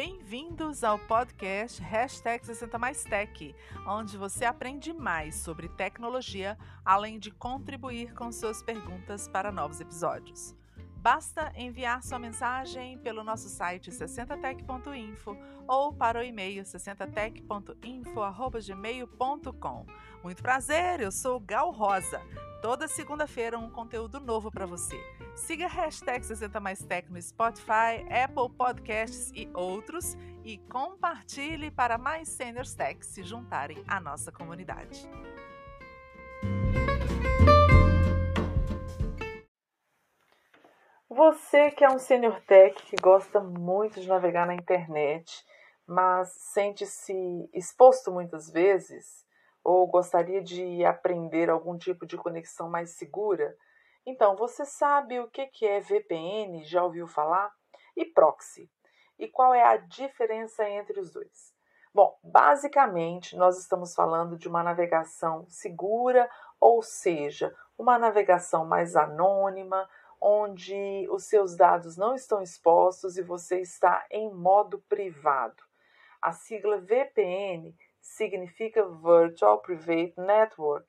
Bem-vindos ao podcast Hashtag 60 Mais Tech, onde você aprende mais sobre tecnologia, além de contribuir com suas perguntas para novos episódios. Basta enviar sua mensagem pelo nosso site 60tech.info ou para o e-mail 60tech.info.gmail.com. Muito prazer, eu sou Gal Rosa. Toda segunda-feira um conteúdo novo para você. Siga a hashtag 60 Mais Tech no Spotify, Apple Podcasts e outros e compartilhe para mais seniors tech se juntarem à nossa comunidade. Você que é um senior tech que gosta muito de navegar na internet, mas sente-se exposto muitas vezes, ou gostaria de aprender algum tipo de conexão mais segura, então você sabe o que é VPN? Já ouviu falar? E proxy? E qual é a diferença entre os dois? Bom, basicamente, nós estamos falando de uma navegação segura, ou seja, uma navegação mais anônima, onde os seus dados não estão expostos e você está em modo privado. A sigla VPN significa Virtual Private Network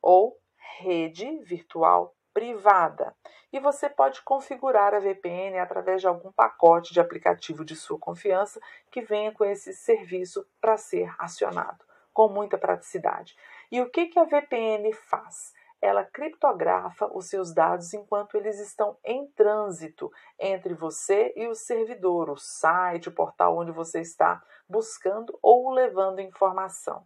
ou rede virtual privada. E você pode configurar a VPN através de algum pacote de aplicativo de sua confiança que venha com esse serviço para ser acionado, com muita praticidade. E o que, que a VPN faz? Ela criptografa os seus dados enquanto eles estão em trânsito entre você e o servidor, o site, o portal onde você está buscando ou levando informação.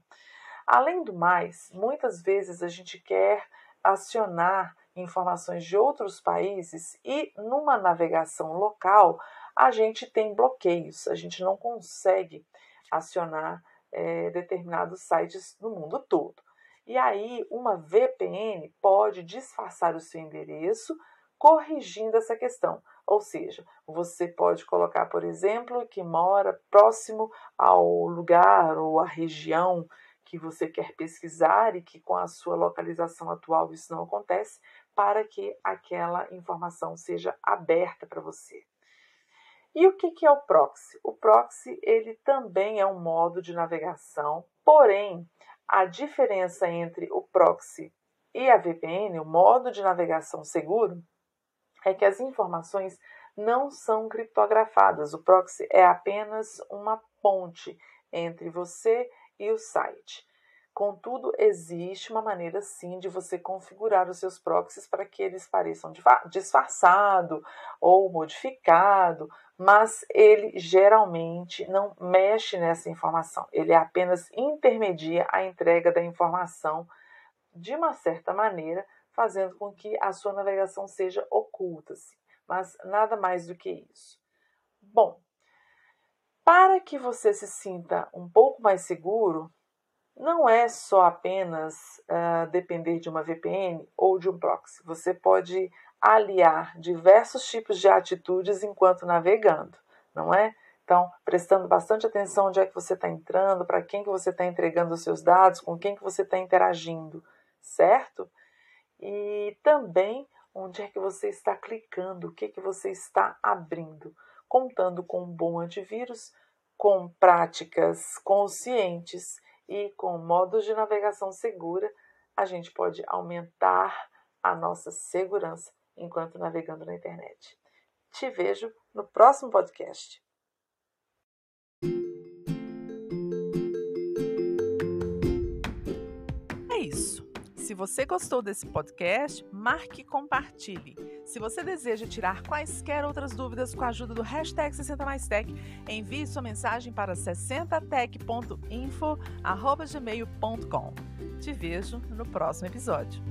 Além do mais, muitas vezes a gente quer acionar informações de outros países e numa navegação local a gente tem bloqueios, a gente não consegue acionar é, determinados sites no mundo todo. E aí, uma VPN pode disfarçar o seu endereço, corrigindo essa questão. Ou seja, você pode colocar, por exemplo, que mora próximo ao lugar ou à região que você quer pesquisar e que com a sua localização atual isso não acontece, para que aquela informação seja aberta para você. E o que é o proxy? O proxy ele também é um modo de navegação, porém a diferença entre o proxy e a VPN, o modo de navegação seguro, é que as informações não são criptografadas. O proxy é apenas uma ponte entre você e o site. Contudo, existe uma maneira sim de você configurar os seus proxies para que eles pareçam disfarçado ou modificado, mas ele geralmente não mexe nessa informação. Ele apenas intermedia a entrega da informação de uma certa maneira, fazendo com que a sua navegação seja oculta, mas nada mais do que isso. Bom, para que você se sinta um pouco mais seguro, não é só apenas uh, depender de uma VPN ou de um proxy. Você pode aliar diversos tipos de atitudes enquanto navegando, não é? Então, prestando bastante atenção onde é que você está entrando, para quem que você está entregando os seus dados, com quem que você está interagindo, certo? E também onde é que você está clicando, o que que você está abrindo, contando com um bom antivírus, com práticas conscientes e com modos de navegação segura, a gente pode aumentar a nossa segurança enquanto navegando na internet. Te vejo no próximo podcast. Você gostou desse podcast, marque e compartilhe. Se você deseja tirar quaisquer outras dúvidas com a ajuda do hashtag 60maistech, envie sua mensagem para 60tech.info.gmail.com. Te vejo no próximo episódio.